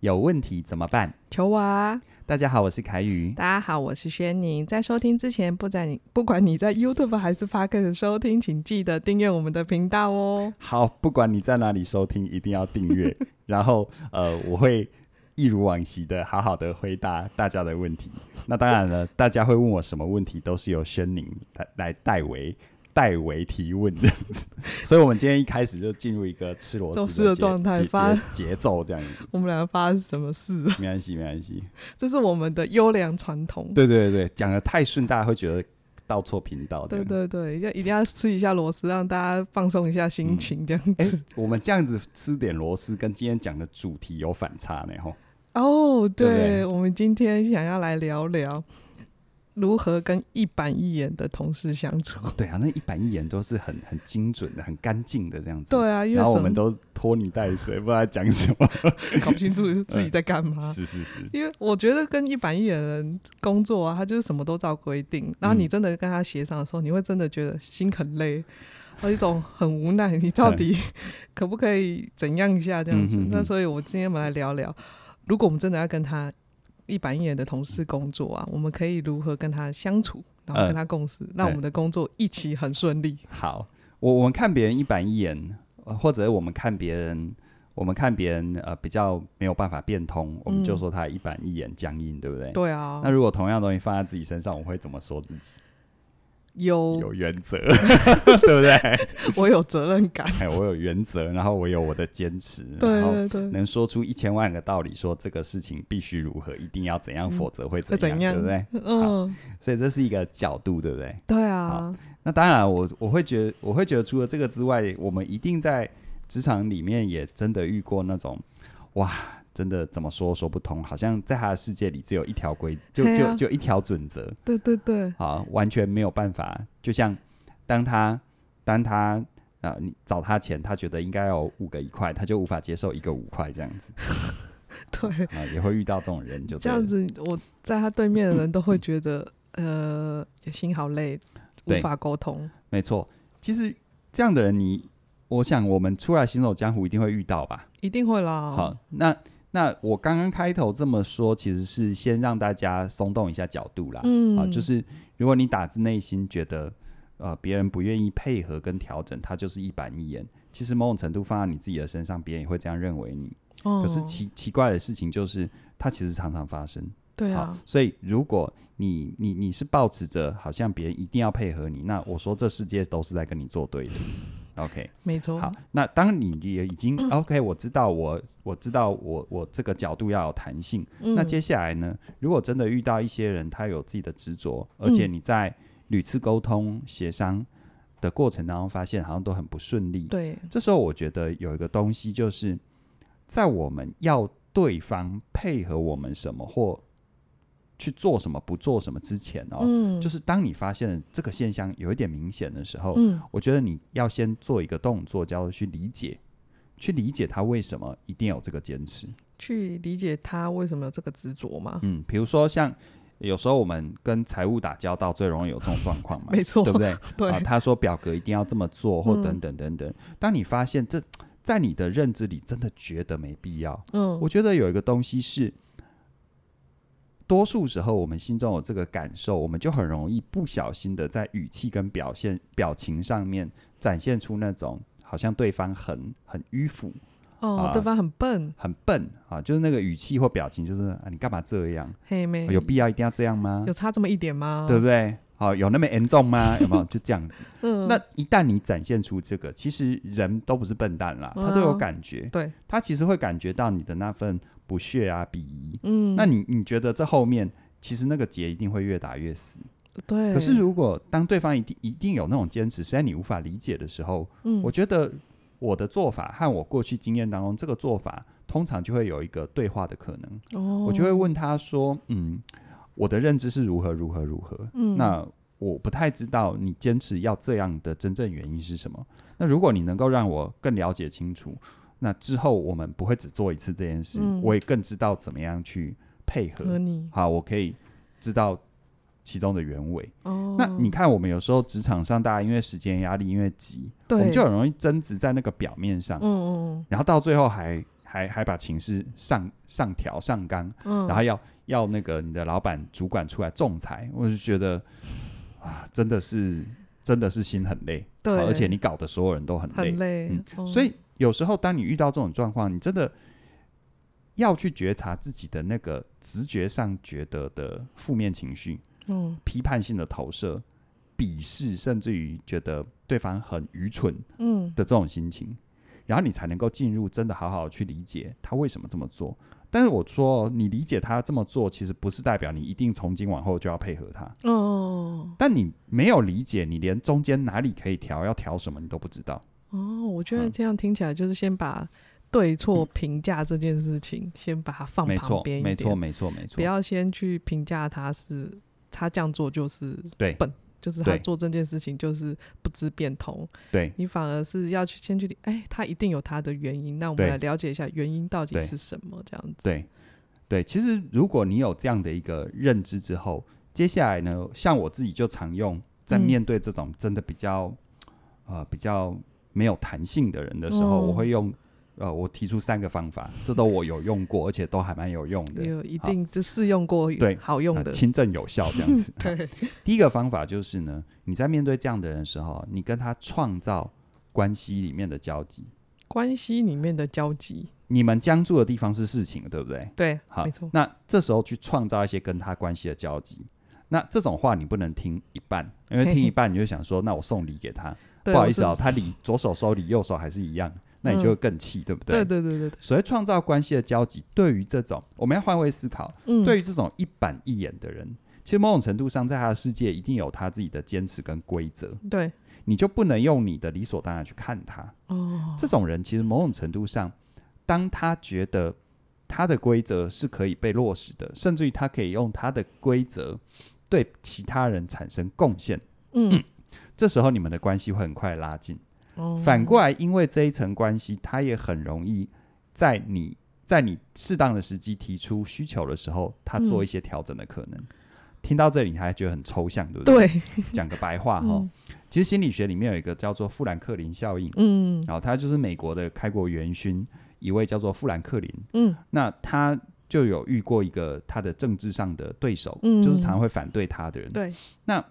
有问题怎么办？求我啊！大家好，我是凯宇。大家好，我是轩宁。在收听之前，不在你 不管你在 YouTube 还是 Podcast 收听，请记得订阅我们的频道哦。好，不管你在哪里收听，一定要订阅。然后，呃，我会一如往昔的好好的回答大家的问题。那当然了，大家会问我什么问题，都是由轩宁来来代为。代为提问这样子，所以我们今天一开始就进入一个吃螺丝的状态，发节奏这样子。我们两个发生什么事？没关系，没关系，这是我们的优良传统。对对对，讲的太顺，大家会觉得到错频道。对对对，要一定要吃一下螺丝，让大家放松一下心情，这样子。我们这样子吃点螺丝，跟今天讲的主题有反差呢，吼。哦，对，对对我们今天想要来聊聊。如何跟一板一眼的同事相处？哦、对啊，那一板一眼都是很很精准的、很干净的这样子。对啊，然后我们都拖泥带水，不知道在讲什么，搞不清楚自己在干嘛、嗯。是是是，因为我觉得跟一板一眼的人工作啊，他就是什么都照规定，然后你真的跟他协商的时候，嗯、你会真的觉得心很累，有一种很无奈，你到底可不可以怎样一下这样子？嗯、哼哼那所以，我今天我们来聊聊，如果我们真的要跟他。一板一眼的同事工作啊，我们可以如何跟他相处，然后跟他共事，让、呃、我们的工作一起很顺利。好，我我们看别人一板一眼，或者我们看别人，我们看别人呃比较没有办法变通，我们就说他一板一眼僵硬，嗯、对不对？对啊。那如果同样东西放在自己身上，我会怎么说自己？有有原则，对不对？我有责任感，哎，我有原则，然后我有我的坚持，对对对，能说出一千万个道理，说这个事情必须如何，一定要怎样，否则会怎样，对不对？嗯，所以这是一个角度，对不对？对啊。那当然我，我我会觉得，我会觉得，除了这个之外，我们一定在职场里面也真的遇过那种，哇。真的怎么说说不通，好像在他的世界里只有一条规，就就、啊、就一条准则。对对对，好，完全没有办法。就像当他当他啊，你找他钱，他觉得应该有五个一块，他就无法接受一个五块这样子。对啊，也会遇到这种人，就这，这样子。我在他对面的人都会觉得，呃，心好累，无法沟通。没错，其实这样的人你，你我想我们出来行走江湖一定会遇到吧？一定会啦。好，那。那我刚刚开头这么说，其实是先让大家松动一下角度啦。嗯，啊，就是如果你打自内心觉得，呃，别人不愿意配合跟调整，他就是一板一眼。其实某种程度放在你自己的身上，别人也会这样认为你。哦。可是奇奇怪的事情就是，它其实常常发生。对啊。所以如果你你你是抱持着好像别人一定要配合你，那我说这世界都是在跟你作对的。OK，没错。好，那当你也已经 OK，我知道我我知道我我这个角度要有弹性。嗯。那接下来呢？如果真的遇到一些人，他有自己的执着，而且你在屡次沟通协商的过程当中，发现好像都很不顺利。对。这时候我觉得有一个东西，就是在我们要对方配合我们什么或。去做什么不做什么之前哦，嗯、就是当你发现这个现象有一点明显的时候，嗯、我觉得你要先做一个动作，叫做去理解，去理解他为什么一定有这个坚持，去理解他为什么有这个执着吗？嗯，比如说像有时候我们跟财务打交道，最容易有这种状况嘛，没错，对不对？对啊，他说表格一定要这么做，或等等等等。嗯、当你发现这在你的认知里真的觉得没必要，嗯，我觉得有一个东西是。多数时候，我们心中有这个感受，我们就很容易不小心的在语气跟表现、表情上面展现出那种好像对方很很迂腐哦，呃、对方很笨，很笨啊，就是那个语气或表情，就是啊，你干嘛这样？嘿妹，有必要一定要这样吗？有差这么一点吗？对不对？好，有那么严重吗？有没有？就这样子。嗯，那一旦你展现出这个，其实人都不是笨蛋啦，他都有感觉，嗯、对，他其实会感觉到你的那份。不屑啊，鄙夷。嗯，那你你觉得这后面其实那个结一定会越打越死。对。可是如果当对方一定一定有那种坚持，实在你无法理解的时候，嗯，我觉得我的做法和我过去经验当中这个做法，通常就会有一个对话的可能。哦。我就会问他说：“嗯，我的认知是如何如何如何？嗯，那我不太知道你坚持要这样的真正原因是什么。那如果你能够让我更了解清楚。”那之后我们不会只做一次这件事，嗯、我也更知道怎么样去配合。和你好，我可以知道其中的原委。哦，那你看，我们有时候职场上，大家因为时间压力，因为急，我们就很容易争执在那个表面上。嗯嗯，然后到最后还还还把情势上上调上纲，嗯，然后要要那个你的老板主管出来仲裁，我就觉得啊，真的是真的是心很累，对，而且你搞得所有人都很累，很累，嗯哦、所以有时候当你遇到这种状况，你真的要去觉察自己的那个直觉上觉得的负面情绪，嗯，批判性的投射、鄙视，甚至于觉得对方很愚蠢，嗯的这种心情。嗯然后你才能够进入，真的好好的去理解他为什么这么做。但是我说，你理解他这么做，其实不是代表你一定从今往后就要配合他。哦。但你没有理解，你连中间哪里可以调，要调什么，你都不知道。哦，我觉得这样听起来就是先把对错评价这件事情，嗯、先把它放旁边一点。没错，没错，没错。不要先去评价他是他这样做就是笨。对。就是他做这件事情就是不知变通，对，你反而是要去先去理，哎，他一定有他的原因，那我们来了解一下原因到底是什么，这样子。对，对，其实如果你有这样的一个认知之后，接下来呢，像我自己就常用，在面对这种真的比较、嗯、呃比较没有弹性的人的时候，嗯、我会用。呃，我提出三个方法，这都我有用过，而且都还蛮有用的，有一定就试用过，对，好用的，轻症有效这样子。对，第一个方法就是呢，你在面对这样的人的时候，你跟他创造关系里面的交集，关系里面的交集，你们将住的地方是事情，对不对？对，好，没错。那这时候去创造一些跟他关系的交集，那这种话你不能听一半，因为听一半你就想说，那我送礼给他，不好意思啊、哦，他理左手收理，右手还是一样。那你就会更气，嗯，对不对？对对对对。所谓创造关系的交集，对于这种我们要换位思考，嗯，对于这种一板一眼的人，其实某种程度上，在他的世界一定有他自己的坚持跟规则。对，你就不能用你的理所当然去看他。哦，这种人其实某种程度上，当他觉得他的规则是可以被落实的，甚至于他可以用他的规则对其他人产生贡献，嗯，嗯，这时候你们的关系会很快拉近。反过来，因为这一层关系，他也很容易在你在你适当的时机提出需求的时候，他做一些调整的可能。嗯、听到这里，你还觉得很抽象，对不对？对，讲个白话哈、嗯，其实心理学里面有一个叫做富兰克林效应，嗯，然后他就是美国的开国元勋，一位叫做富兰克林，嗯，那他就有遇过一个他的政治上的对手，嗯，就是常会反对他的人，对，那。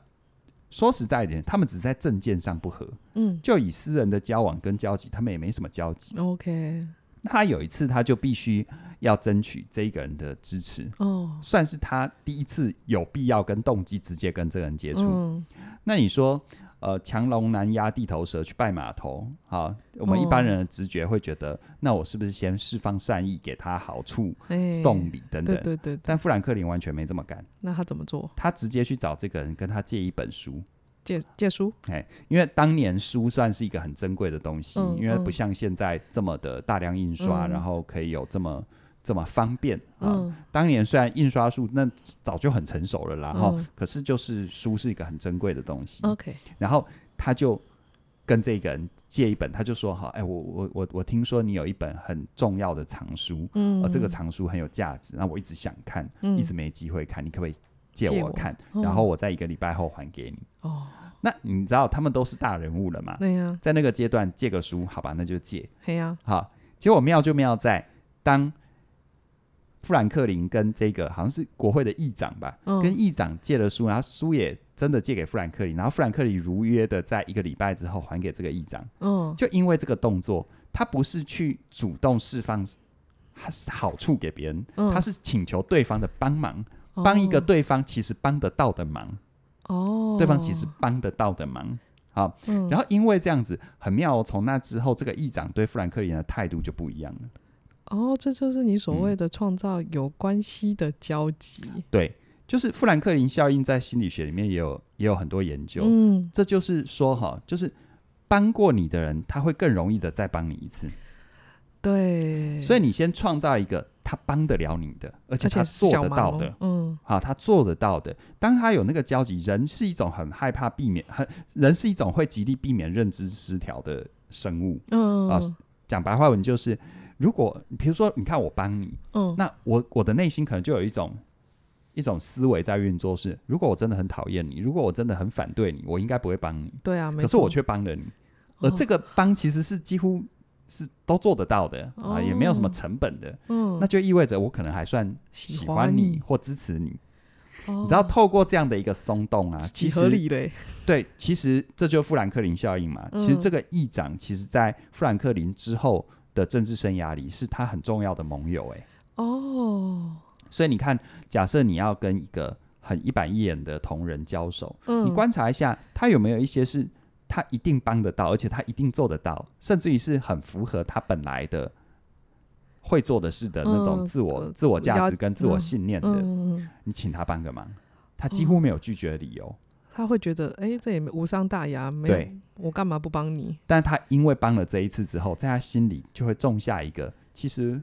说实在一点，他们只在政见上不合，嗯，就以私人的交往跟交集，他们也没什么交集。OK，那他有一次他就必须要争取这一个人的支持，哦，算是他第一次有必要跟动机直接跟这个人接触。嗯，那你说？呃，强龙难压地头蛇，去拜码头。好，我们一般人的直觉会觉得，哦、那我是不是先释放善意，给他好处，欸、送礼等等？对对对，对。但富兰克林完全没这么干。那他怎么做？他直接去找这个人，跟他借一本书。借借书？哎，因为当年书算是一个很珍贵的东西，嗯，因为不像现在这么的大量印刷，嗯，然后可以有这么。这么方便啊！嗯、当年虽然印刷术那早就很成熟了啦，然后、嗯、可是就是书是一个很珍贵的东西。OK，然后他就跟这个人借一本，他就说：“哈，哎，我我我我听说你有一本很重要的藏书，嗯，而这个藏书很有价值，那我一直想看，嗯、一直没机会看，你可不可以借我看？我然后我在一个礼拜后还给你。哦，那你知道他们都是大人物了嘛？对呀、啊，在那个阶段借个书，好吧，那就借。对呀、啊，好，结果妙就妙在当。富兰克林跟这个好像是国会的议长吧，嗯、跟议长借了书，然后书也真的借给富兰克林，然后富兰克林如约的在一个礼拜之后还给这个议长。嗯，就因为这个动作，他不是去主动释放好处给别人，嗯、他是请求对方的帮忙，帮、嗯、一个对方其实帮得到的忙。哦，对方其实帮得到的忙。好，嗯、然后因为这样子很妙，从那之后，这个议长对富兰克林的态度就不一样了。哦，这就是你所谓的创造有关系的交集。嗯。对，就是富兰克林效应，在心理学里面也有也有很多研究。嗯，这就是说哈，就是帮过你的人，他会更容易的再帮你一次。对，所以你先创造一个他帮得了你的，而且他做得到的。嗯，好，他做得到的。当他有那个交集，人是一种很害怕避免，很人是一种会极力避免认知失调的生物。嗯啊，讲白话文就是。如果比如说，你看我帮你，嗯，那我我的内心可能就有一种一种思维在运作是：如果我真的很讨厌你，如果我真的很反对你，我应该不会帮你。对啊，可是我却帮了你，而这个帮其实是几乎是都做得到的、哦、啊，也没有什么成本的，嗯，那就意味着我可能还算喜欢你或支持你。你知道，透过这样的一个松动啊，其实合理嘞。对，其实这就是富兰克林效应嘛。其实这个议长，其实在富兰克林之后的政治生涯里，是他很重要的盟友。哎，哦，所以你看，假设你要跟一个很一板一眼的同仁交手，你观察一下，他有没有一些是他一定帮得到，而且他一定做得到，甚至于是很符合他本来的。会做的事的那种自我、嗯、自我价值跟自我信念的，嗯嗯、你请他帮个忙，他几乎没有拒绝的理由。哦、他会觉得，哎，这也无伤大雅，没有，我干嘛不帮你？但他因为帮了这一次之后，在他心里就会种下一个，其实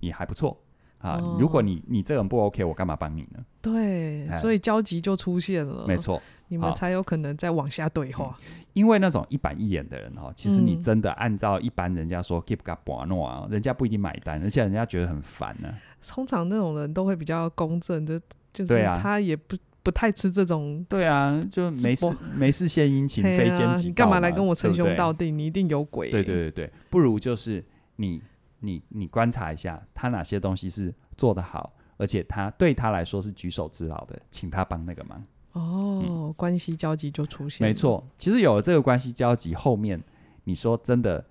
你还不错啊。哦、如果你你这个人不 OK，我干嘛帮你呢？对，哎、所以交集就出现了。没错。你们才有可能再往下对话，嗯、因为那种一板一眼的人哈，其实你真的按照一般人家说 keep 个把诺啊，人家不一定买单，而且人家觉得很烦呢、啊。通常那种人都会比较公正，就就是他也不不太吃这种。对啊，就没事没事献殷勤，非奸即盗。你干嘛来跟我称兄道弟？你一定有鬼、欸。对对对对，不如就是你你你观察一下他哪些东西是做得好，而且他对他来说是举手之劳的，请他帮那个忙。哦，嗯、关系交集就出现。没错，其实有了这个关系交集，后面你说真的，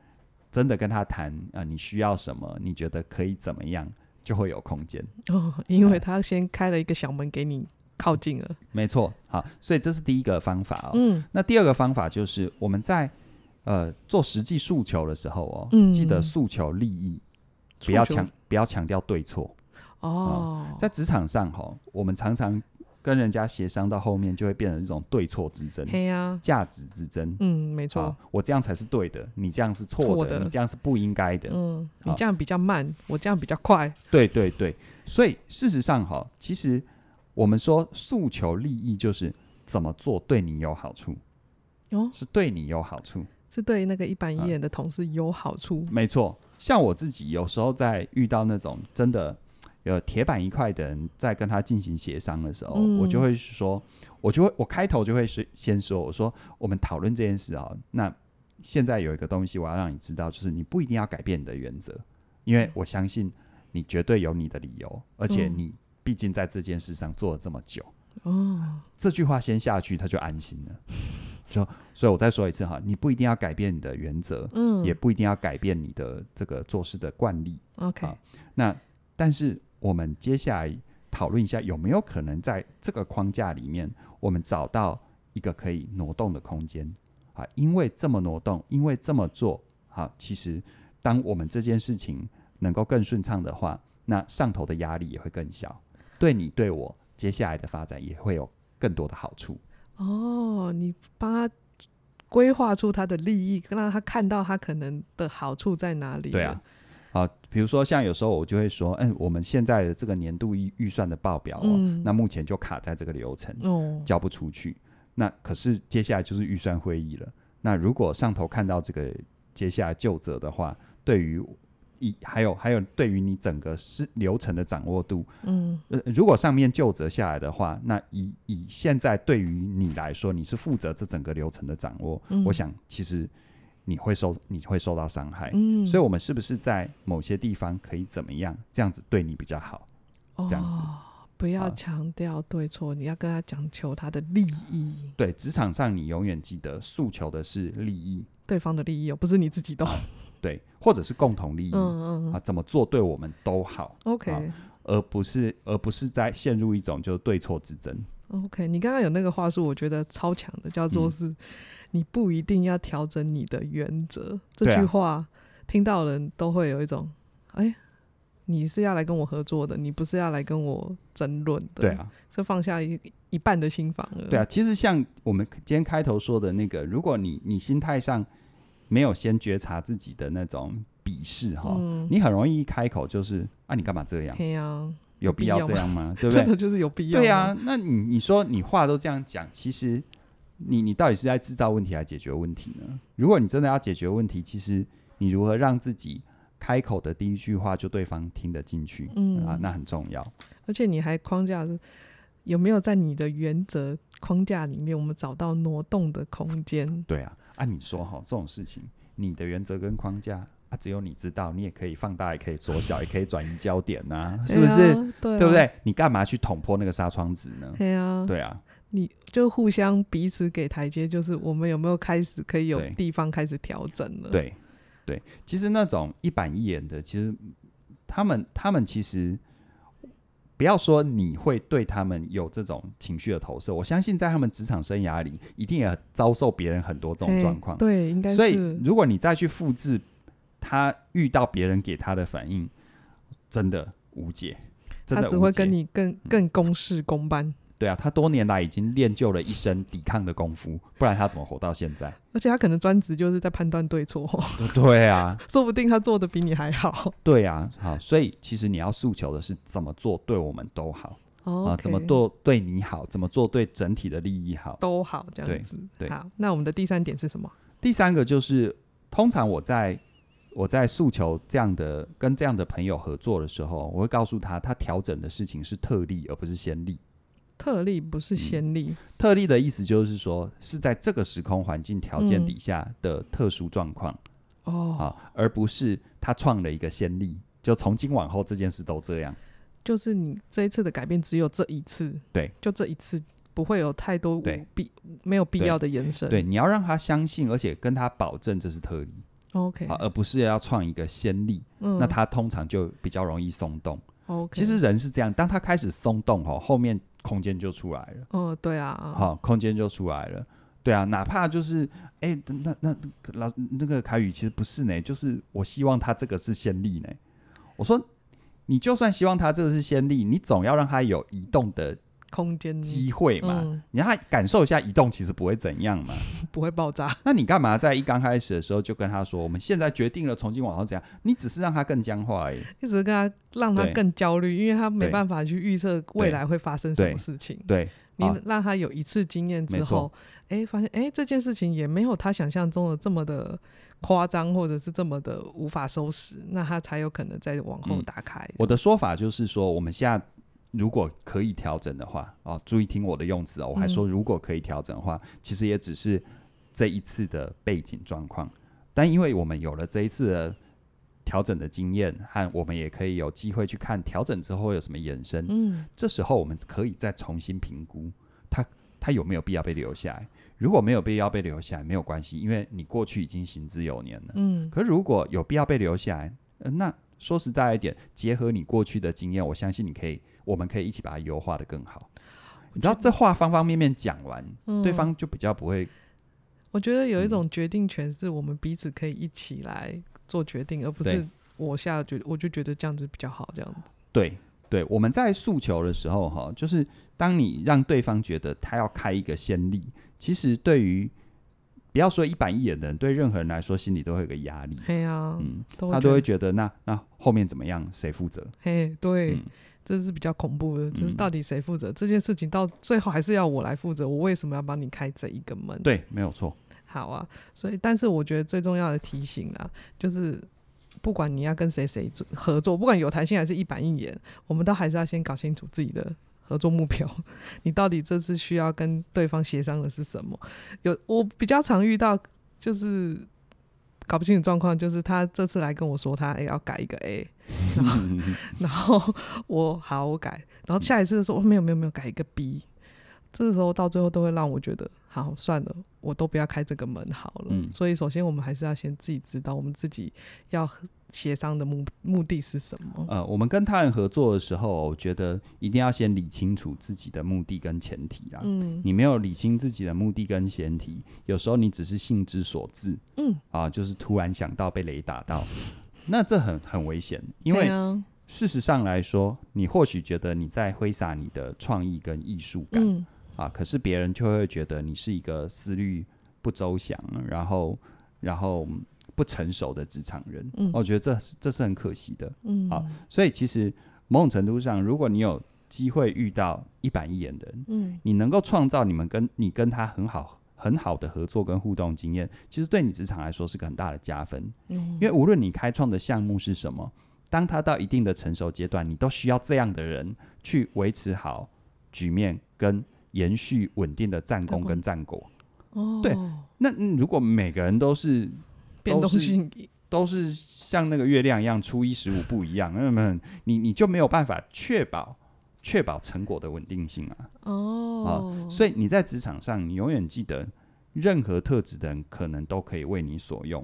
真的跟他谈啊、呃，你需要什么？你觉得可以怎么样，就会有空间。哦，因为他先开了一个小门给你靠近了。没错，好，所以这是第一个方法哦。嗯，那第二个方法就是我们在呃做实际诉求的时候哦，嗯、记得诉求利益，不要强不要强调对错。哦、呃，在职场上哈、哦，我们常常。跟人家协商到后面，就会变成一种对错之争，价、啊、值之争。嗯，没错、啊，我这样才是对的，你这样是错的，的你这样是不应该的。嗯，你这样比较慢，啊、我这样比较快。对对对，所以事实上哈，其实我们说诉求利益就是怎么做对你有好处，哦，是对你有好处，是对那个一板一眼的同事有好处。啊、没错，像我自己有时候在遇到那种真的。有铁板一块的人在跟他进行协商的时候，嗯、我就会说，我就会我开头就会是先说，我说我们讨论这件事啊，那现在有一个东西我要让你知道，就是你不一定要改变你的原则，因为我相信你绝对有你的理由，而且你毕竟在这件事上做了这么久。哦、嗯，这句话先下去，他就安心了。就所以，我再说一次哈，你不一定要改变你的原则，嗯，也不一定要改变你的这个做事的惯例。OK，那但是。我们接下来讨论一下，有没有可能在这个框架里面，我们找到一个可以挪动的空间啊？因为这么挪动，因为这么做，好，其实当我们这件事情能够更顺畅的话，那上头的压力也会更小，对你对我接下来的发展也会有更多的好处。哦，你帮他规划出他的利益，让他看到他可能的好处在哪里？对啊。啊，比如说像有时候我就会说，嗯，我们现在的这个年度预预算的报表哦，嗯、那目前就卡在这个流程，哦、交不出去。那可是接下来就是预算会议了。那如果上头看到这个接下来就责的话，对于一还有还有对于你整个是流程的掌握度，嗯，呃，如果上面就责下来的话，那以以现在对于你来说，你是负责这整个流程的掌握，嗯、我想其实。你会受你会受到伤害，嗯，所以我们是不是在某些地方可以怎么样，这样子对你比较好？哦、这样子，不要强调对错，好你要跟他讲求他的利益。对，职场上你永远记得诉求的是利益，对方的利益哦，不是你自己的、啊。对，或者是共同利益，嗯嗯啊，怎么做对我们都好，OK，而不是而不是在陷入一种就是对错之争。OK，你刚刚有那个话术，我觉得超强的，叫做是。嗯你不一定要调整你的原则，这句话、啊、听到人都会有一种，哎、欸，你是要来跟我合作的，你不是要来跟我争论的，对啊，是放下一一半的心防了。对啊，其实像我们今天开头说的那个，如果你你心态上没有先觉察自己的那种鄙视哈，嗯、你很容易一开口就是啊，你干嘛这样？有必要这样吗？对不对？真的就是有必要。对啊，那你你说你话都这样讲，其实。你你到底是在制造问题还是解决问题呢？如果你真的要解决问题，其实你如何让自己开口的第一句话就对方听得进去，嗯啊，那很重要。而且你还框架是有没有在你的原则框架里面，我们找到挪动的空间？对啊，按、啊、你说哈，这种事情，你的原则跟框架啊，只有你知道，你也可以放大，也可以缩小，也可以转移焦点呐、啊，是不是？对，啊、对不对？你干嘛去捅破那个纱窗纸呢？对啊，对啊，你就互相彼此给台阶，就是我们有没有开始可以有地方开始调整了？对，对，其实那种一板一眼的，其实他们他们其实。不要说你会对他们有这种情绪的投射，我相信在他们职场生涯里，一定也遭受别人很多这种状况。对，应该是。所以，如果你再去复制他遇到别人给他的反应，真的无解。真的。他只会跟你更更公事公办。对啊，他多年来已经练就了一身抵抗的功夫，不然他怎么活到现在？而且他可能专职就是在判断对错。对啊，说不定他做的比你还好。对啊，好，所以其实你要诉求的是怎么做对我们都好啊、oh, 怎么做对你好，怎么做对整体的利益好，都好这样子。对，对好，那我们的第三点是什么？第三个就是，通常我在我在诉求这样的跟这样的朋友合作的时候，我会告诉他，他调整的事情是特例而不是先例。特例不是先例，嗯，特例的意思就是说是在这个时空环境条件底下的特殊状况哦，啊，而不是他创了一个先例，就从今往后这件事都这样。就是你这一次的改变只有这一次，对，就这一次不会有太多必没有必要的延伸。对，你要让他相信，而且跟他保证这是特例，OK，而不是要创一个先例，嗯，那他通常就比较容易松动。OK，其实人是这样，当他开始松动哦，后面。空间就出来了。哦，对啊，好，空间就出来了。对啊，哪怕就是，哎、欸，那那老那个凯宇其实不是呢，就是我希望他这个是先例呢。我说，你就算希望他这个是先例，你总要让他有移动的。空间机会嘛，嗯、你让他感受一下移动，其实不会怎样嘛，不会爆炸。那你干嘛在一刚开始的时候就跟他说，我们现在决定了从今往后怎样？你只是让他更僵化而已，一直跟他让他更焦虑，因为他没办法去预测未来会发生什么事情。对，你让他有一次经验之后，哎、欸，发现哎、欸、这件事情也没有他想象中的这么的夸张，或者是这么的无法收拾，那他才有可能再往后打开、嗯。我的说法就是说，我们现在。如果可以调整的话，哦，注意听我的用词哦，我还说如果可以调整的话，嗯，其实也只是这一次的背景状况。但因为我们有了这一次的调整的经验，和我们也可以有机会去看调整之后有什么延伸。嗯，这时候我们可以再重新评估它它有没有必要被留下来。如果没有必要被留下来，没有关系，因为你过去已经行之有年了。嗯，可是如果有必要被留下来，呃，那说实在一点，结合你过去的经验，我相信你可以。我们可以一起把它优化的更好。你知道，这话方方面面讲完，嗯，对方就比较不会。我觉得有一种决定权是我们彼此可以一起来做决定，而不是我下决，我就觉得这样子比较好。这样子。对对，我们在诉求的时候，哈，就是当你让对方觉得他要开一个先例，其实对于不要说一板一眼的人，对任何人来说，心里都会有个压力。对啊，嗯，他都会觉得那那后面怎么样，谁负责？嘿，对。嗯这是比较恐怖的，就是到底谁负责、嗯、这件事情，到最后还是要我来负责。我为什么要帮你开这一个门？对，没有错。好啊，所以，但是我觉得最重要的提醒啊，就是不管你要跟谁谁合作，不管有弹性还是一板一眼，我们都还是要先搞清楚自己的合作目标。你到底这次需要跟对方协商的是什么？有我比较常遇到就是。搞不清楚状况，就是他这次来跟我说他，哎、欸、要改一个 A，然后然后我好我改，然后下一次就说哦没有没有没有改一个 B，这个时候到最后都会让我觉得好算了，我都不要开这个门好了。嗯、所以首先我们还是要先自己知道我们自己要。协商的目目的是什么？呃，我们跟他人合作的时候，我觉得一定要先理清楚自己的目的跟前提啦。嗯，你没有理清自己的目的跟前提，有时候你只是兴之所至，嗯，啊，就是突然想到被雷打到，那这很很危险。因为事实上来说，你或许觉得你在挥洒你的创意跟艺术感，嗯，啊，可是别人就会觉得你是一个思虑不周详，然后，然后。不成熟的职场人，嗯，我觉得这是这是很可惜的，嗯，啊，所以其实某种程度上，如果你有机会遇到一板一眼的人，嗯，你能够创造你们跟你跟他很好很好的合作跟互动经验，其实对你职场来说是个很大的加分，嗯，因为无论你开创的项目是什么，当他到一定的成熟阶段，你都需要这样的人去维持好局面跟延续稳定的战功跟战果，哦，对，那如果每个人都是。变动性都是像那个月亮一样初一十五不一样，那么你你就没有办法确保确保成果的稳定性啊。哦，啊，所以你在职场上，你永远记得，任何特质的人可能都可以为你所用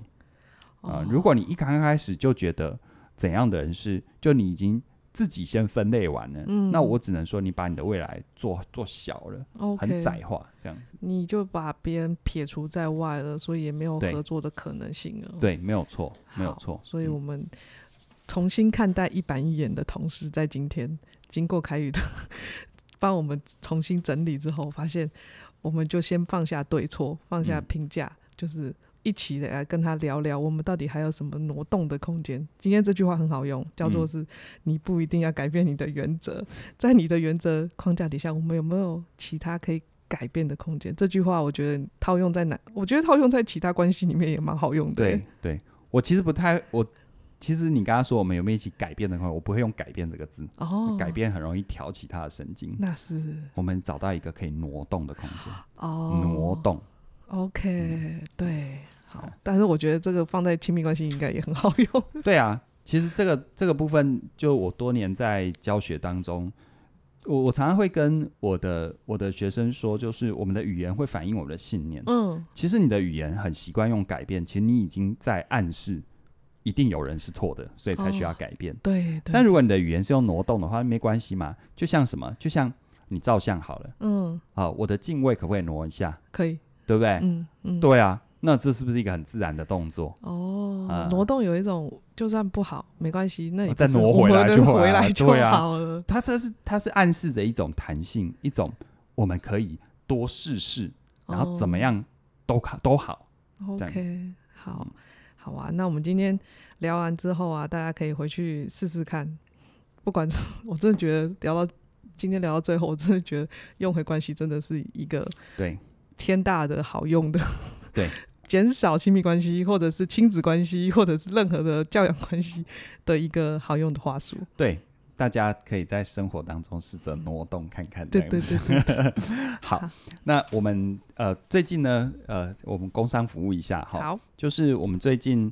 啊。如果你一刚开始就觉得怎样的人是，就你已经。自己先分类完了，嗯，那我只能说你把你的未来做做小了，okay, 很窄化这样子，你就把别人撇除在外了，所以也没有合作的可能性了。对，没有错，没有错。所以我们重新看待一板一眼的同时，在今天经过凯宇的 帮我们重新整理之后，发现我们就先放下对错，放下评价，嗯，就是。一起来跟他聊聊，我们到底还有什么挪动的空间？今天这句话很好用，叫做是你不一定要改变你的原则，在你的原则框架底下，我们有没有其他可以改变的空间？这句话我觉得套用在哪？我觉得套用在其他关系里面也蛮好用的。对，对我其实不太，我其实你刚刚说我们有没有一起改变的话，我不会用改变这个字。哦，改变很容易挑起他的神经。那是我们找到一个可以挪动的空间。哦，挪动。OK，嗯，对。好，但是我觉得这个放在亲密关系应该也很好用。对啊，其实这个这个部分，就我多年在教学当中，我我常常会跟我的我的学生说，就是我们的语言会反映我们的信念。嗯，其实你的语言很习惯用改变，其实你已经在暗示一定有人是错的，所以才需要改变。哦、对，对。但如果你的语言是用挪动的话，没关系嘛。就像什么？就像你照相好了。嗯。好，我的镜位可不可以挪一下？可以，对不对？嗯嗯。对啊。那这是不是一个很自然的动作？哦，嗯、挪动有一种，就算不好没关系，那你再挪回来就回来就好了。它这是它是暗示着一种弹性，一种我们可以多试试，然后怎么样都好都好。OK，好，好啊。那我们今天聊完之后啊，大家可以回去试试看。不管是我真的觉得聊到今天聊到最后，我真的觉得用回关系真的是一个对天大的好用的。对，减少亲密关系，或者是亲子关系，或者是任何的教养关系的一个好用的话术。对，大家可以在生活当中试着挪动看看。对对对，好，那我们呃最近呢呃我们工商服务一下哈。好，就是我们最近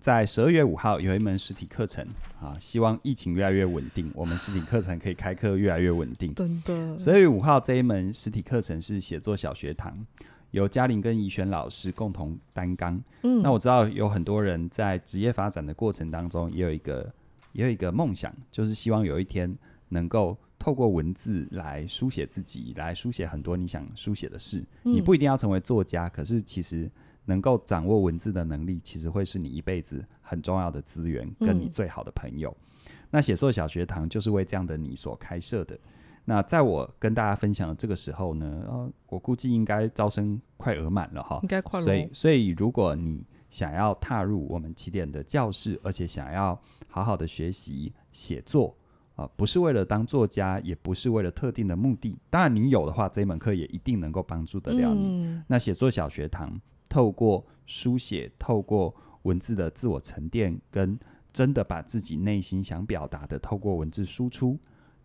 在十二月五号有一门实体课程啊，希望疫情越来越稳定，我们实体课程可以开课越来越稳定。真的，十二月五号这一门实体课程是写作小学堂。由嘉玲跟怡璇老师共同担纲。嗯，那我知道有很多人在职业发展的过程当中，也有一个也有一个梦想，就是希望有一天能够透过文字来书写自己，来书写很多你想书写的事。嗯。你不一定要成为作家，可是其实能够掌握文字的能力，其实会是你一辈子很重要的资源，跟你最好的朋友。嗯。那写作小学堂就是为这样的你所开设的。那在我跟大家分享的这个时候呢，呃，我估计应该招生快额满了哈，应该快了。所以，所以如果你想要踏入我们起点的教室，而且想要好好的学习写作啊，呃，不是为了当作家，也不是为了特定的目的。当然，你有的话，这门课也一定能够帮助得了你。嗯。那写作小学堂，透过书写，透过文字的自我沉淀，跟真的把自己内心想表达的，透过文字输出。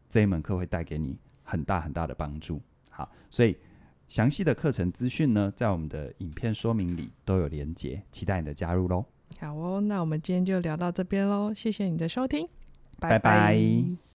这一门课会带给你很大很大的帮助。好，所以详细的课程资讯呢，在我们的影片说明里都有连结，期待你的加入喽。好哦，那我们今天就聊到这边喽，谢谢你的收听，拜拜。拜拜。